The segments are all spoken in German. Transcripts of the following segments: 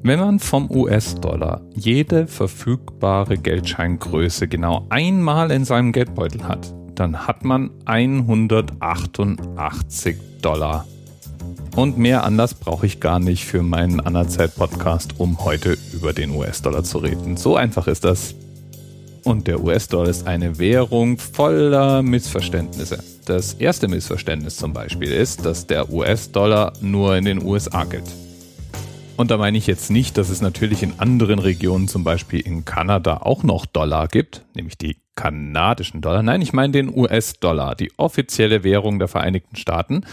Wenn man vom US-Dollar jede verfügbare Geldscheingröße genau einmal in seinem Geldbeutel hat, dann hat man 188 Dollar. Und mehr Anlass brauche ich gar nicht für meinen Anerzeit-Podcast, um heute über den US-Dollar zu reden. So einfach ist das. Und der US-Dollar ist eine Währung voller Missverständnisse. Das erste Missverständnis zum Beispiel ist, dass der US-Dollar nur in den USA gilt. Und da meine ich jetzt nicht, dass es natürlich in anderen Regionen, zum Beispiel in Kanada, auch noch Dollar gibt, nämlich die kanadischen Dollar. Nein, ich meine den US-Dollar, die offizielle Währung der Vereinigten Staaten.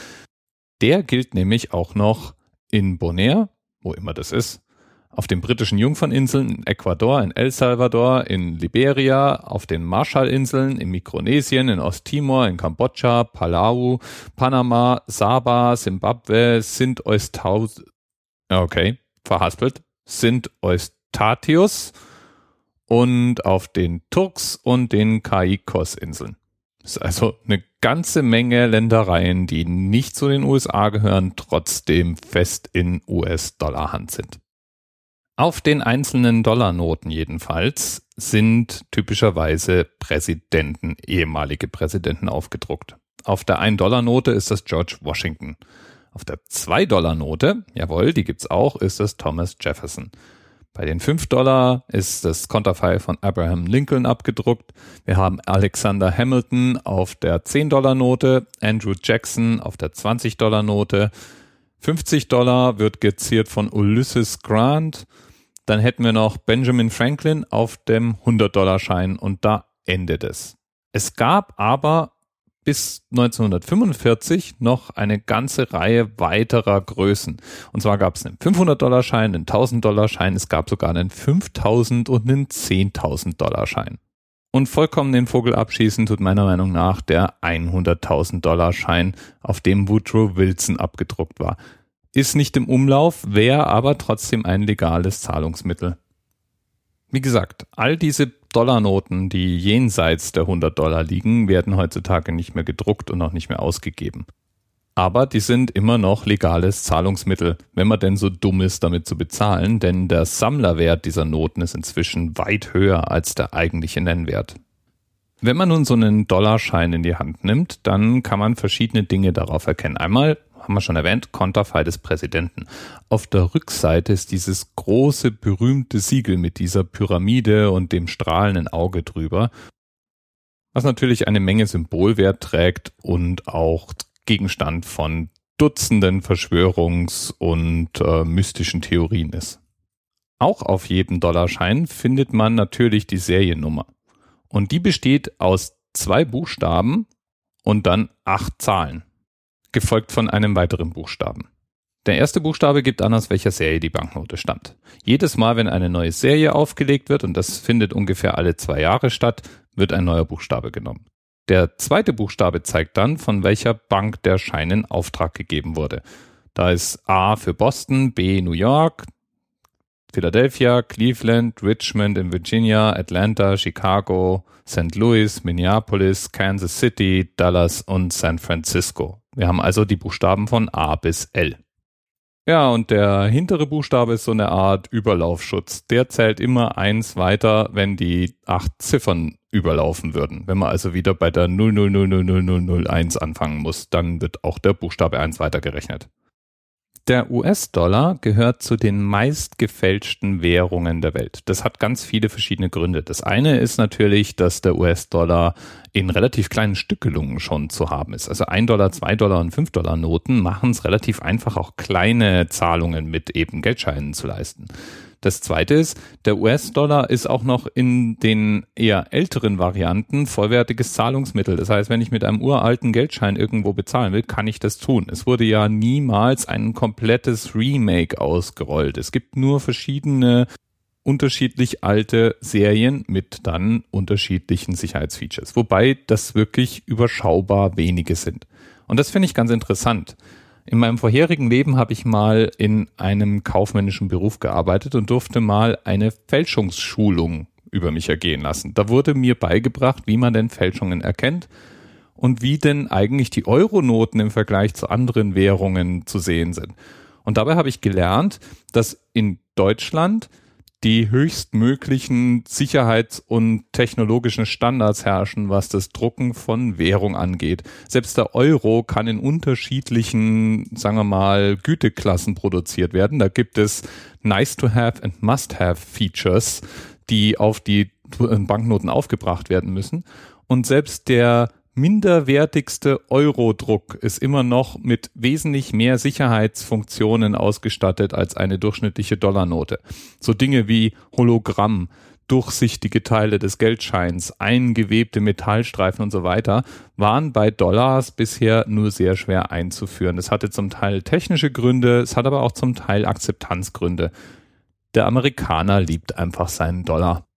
Der gilt nämlich auch noch in Bonaire, wo immer das ist, auf den britischen Jungferninseln, in Ecuador, in El Salvador, in Liberia, auf den Marshallinseln, in Mikronesien, in Osttimor, in Kambodscha, Palau, Panama, Sabah, Simbabwe, Sint Eusthaus, Okay, verhaspelt. Sind Eustatius und auf den Turks und den Caicos-Inseln. Ist also eine ganze Menge Ländereien, die nicht zu den USA gehören, trotzdem fest in US-Dollar-Hand sind. Auf den einzelnen Dollarnoten jedenfalls sind typischerweise Präsidenten, ehemalige Präsidenten aufgedruckt. Auf der 1-Dollar-Note ist das George Washington. Auf der 2-Dollar-Note, jawohl, die gibt's auch, ist es Thomas Jefferson. Bei den 5 Dollar ist das Konterfei von Abraham Lincoln abgedruckt. Wir haben Alexander Hamilton auf der 10-Dollar-Note, Andrew Jackson auf der 20-Dollar-Note. 50 Dollar wird geziert von Ulysses Grant. Dann hätten wir noch Benjamin Franklin auf dem 100-Dollar-Schein und da endet es. Es gab aber bis 1945 noch eine ganze Reihe weiterer Größen. Und zwar gab es einen 500-Dollar-Schein, einen 1000-Dollar-Schein, es gab sogar einen 5000 und einen 10.000-Dollar-Schein. Und vollkommen den Vogel abschießen tut meiner Meinung nach der 100.000 Dollar Schein, auf dem Woodrow Wilson abgedruckt war. Ist nicht im Umlauf, wäre aber trotzdem ein legales Zahlungsmittel. Wie gesagt, all diese Dollarnoten, die jenseits der 100 Dollar liegen, werden heutzutage nicht mehr gedruckt und auch nicht mehr ausgegeben. Aber die sind immer noch legales Zahlungsmittel, wenn man denn so dumm ist, damit zu bezahlen, denn der Sammlerwert dieser Noten ist inzwischen weit höher als der eigentliche Nennwert. Wenn man nun so einen Dollarschein in die Hand nimmt, dann kann man verschiedene Dinge darauf erkennen. Einmal haben wir schon erwähnt, Konterfei des Präsidenten. Auf der Rückseite ist dieses große, berühmte Siegel mit dieser Pyramide und dem strahlenden Auge drüber, was natürlich eine Menge Symbolwert trägt und auch Gegenstand von Dutzenden Verschwörungs- und äh, mystischen Theorien ist. Auch auf jedem Dollarschein findet man natürlich die Seriennummer. Und die besteht aus zwei Buchstaben und dann acht Zahlen gefolgt von einem weiteren Buchstaben. Der erste Buchstabe gibt an, aus welcher Serie die Banknote stammt. Jedes Mal, wenn eine neue Serie aufgelegt wird, und das findet ungefähr alle zwei Jahre statt, wird ein neuer Buchstabe genommen. Der zweite Buchstabe zeigt dann, von welcher Bank der Schein in Auftrag gegeben wurde. Da ist A für Boston, B New York, Philadelphia, Cleveland, Richmond in Virginia, Atlanta, Chicago, St. Louis, Minneapolis, Kansas City, Dallas und San Francisco. Wir haben also die Buchstaben von A bis L. Ja, und der hintere Buchstabe ist so eine Art Überlaufschutz. Der zählt immer eins weiter, wenn die acht Ziffern überlaufen würden. Wenn man also wieder bei der 0000001 anfangen muss, dann wird auch der Buchstabe 1 weitergerechnet. Der US-Dollar gehört zu den meistgefälschten Währungen der Welt. Das hat ganz viele verschiedene Gründe. Das eine ist natürlich, dass der US-Dollar in relativ kleinen Stückelungen schon zu haben ist. Also 1 Dollar, 2 Dollar und 5 Dollar Noten machen es relativ einfach, auch kleine Zahlungen mit eben Geldscheinen zu leisten. Das zweite ist, der US-Dollar ist auch noch in den eher älteren Varianten vollwertiges Zahlungsmittel. Das heißt, wenn ich mit einem uralten Geldschein irgendwo bezahlen will, kann ich das tun. Es wurde ja niemals ein komplettes Remake ausgerollt. Es gibt nur verschiedene unterschiedlich alte Serien mit dann unterschiedlichen Sicherheitsfeatures, wobei das wirklich überschaubar wenige sind. Und das finde ich ganz interessant. In meinem vorherigen Leben habe ich mal in einem kaufmännischen Beruf gearbeitet und durfte mal eine Fälschungsschulung über mich ergehen lassen. Da wurde mir beigebracht, wie man denn Fälschungen erkennt und wie denn eigentlich die Euronoten im Vergleich zu anderen Währungen zu sehen sind. Und dabei habe ich gelernt, dass in Deutschland die höchstmöglichen Sicherheits- und technologischen Standards herrschen, was das Drucken von Währung angeht. Selbst der Euro kann in unterschiedlichen, sagen wir mal, Güteklassen produziert werden. Da gibt es nice to have and must have Features, die auf die Banknoten aufgebracht werden müssen. Und selbst der minderwertigste Euro-Druck ist immer noch mit wesentlich mehr Sicherheitsfunktionen ausgestattet als eine durchschnittliche Dollarnote. So Dinge wie Hologramm, durchsichtige Teile des Geldscheins, eingewebte Metallstreifen und so weiter, waren bei Dollars bisher nur sehr schwer einzuführen. Es hatte zum Teil technische Gründe, es hat aber auch zum Teil Akzeptanzgründe. Der Amerikaner liebt einfach seinen Dollar.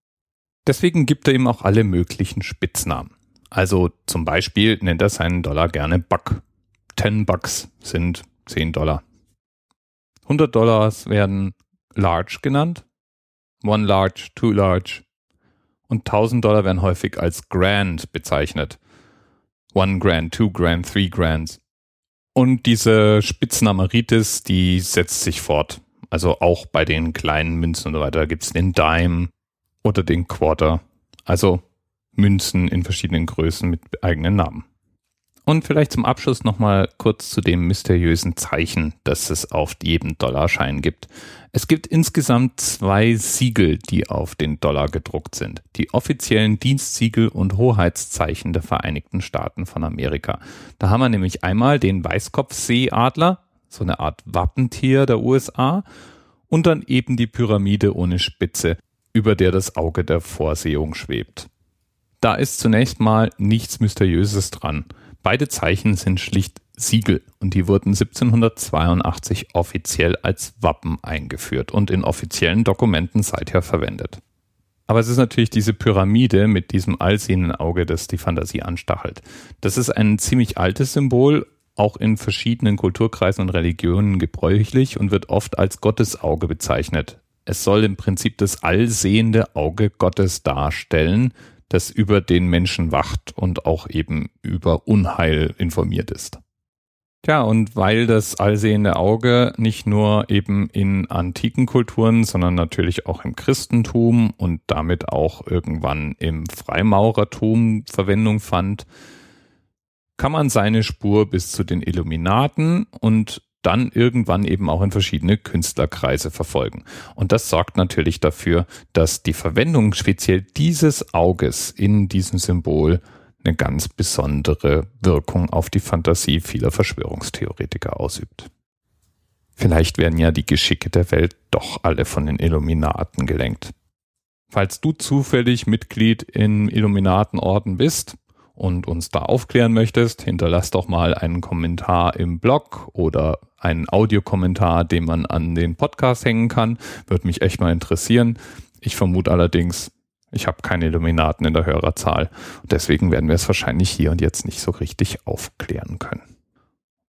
Deswegen gibt er ihm auch alle möglichen Spitznamen. Also zum Beispiel nennt er seinen Dollar gerne Buck. 10 Bucks sind 10 Dollar. 100 Dollars werden large genannt. One large, two large. Und 1000 Dollar werden häufig als grand bezeichnet. One grand, two grand, three grand. Und diese Spitznameritis, die setzt sich fort. Also auch bei den kleinen Münzen und so weiter. Gibt es den Dime oder den Quarter. Also Münzen in verschiedenen Größen mit eigenen Namen. Und vielleicht zum Abschluss nochmal kurz zu dem mysteriösen Zeichen, das es auf jedem Dollarschein gibt. Es gibt insgesamt zwei Siegel, die auf den Dollar gedruckt sind. Die offiziellen Dienstsiegel und Hoheitszeichen der Vereinigten Staaten von Amerika. Da haben wir nämlich einmal den Weißkopfseeadler, so eine Art Wappentier der USA, und dann eben die Pyramide ohne Spitze, über der das Auge der Vorsehung schwebt. Da ist zunächst mal nichts Mysteriöses dran. Beide Zeichen sind schlicht Siegel und die wurden 1782 offiziell als Wappen eingeführt und in offiziellen Dokumenten seither verwendet. Aber es ist natürlich diese Pyramide mit diesem allsehenden Auge, das die Fantasie anstachelt. Das ist ein ziemlich altes Symbol, auch in verschiedenen Kulturkreisen und Religionen gebräuchlich und wird oft als Gottesauge bezeichnet. Es soll im Prinzip das allsehende Auge Gottes darstellen, das über den Menschen wacht und auch eben über Unheil informiert ist. Tja, und weil das allsehende Auge nicht nur eben in antiken Kulturen, sondern natürlich auch im Christentum und damit auch irgendwann im Freimaurertum Verwendung fand, kann man seine Spur bis zu den Illuminaten und dann irgendwann eben auch in verschiedene Künstlerkreise verfolgen. Und das sorgt natürlich dafür, dass die Verwendung speziell dieses Auges in diesem Symbol eine ganz besondere Wirkung auf die Fantasie vieler Verschwörungstheoretiker ausübt. Vielleicht werden ja die Geschicke der Welt doch alle von den Illuminaten gelenkt. Falls du zufällig Mitglied in Illuminatenorden bist, und uns da aufklären möchtest, hinterlass doch mal einen Kommentar im Blog oder einen Audiokommentar, den man an den Podcast hängen kann. Würde mich echt mal interessieren. Ich vermute allerdings, ich habe keine Illuminaten in der Hörerzahl. Und deswegen werden wir es wahrscheinlich hier und jetzt nicht so richtig aufklären können.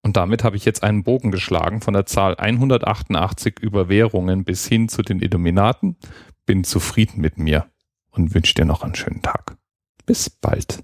Und damit habe ich jetzt einen Bogen geschlagen von der Zahl 188 Überwährungen bis hin zu den Illuminaten. Bin zufrieden mit mir und wünsche dir noch einen schönen Tag. Bis bald.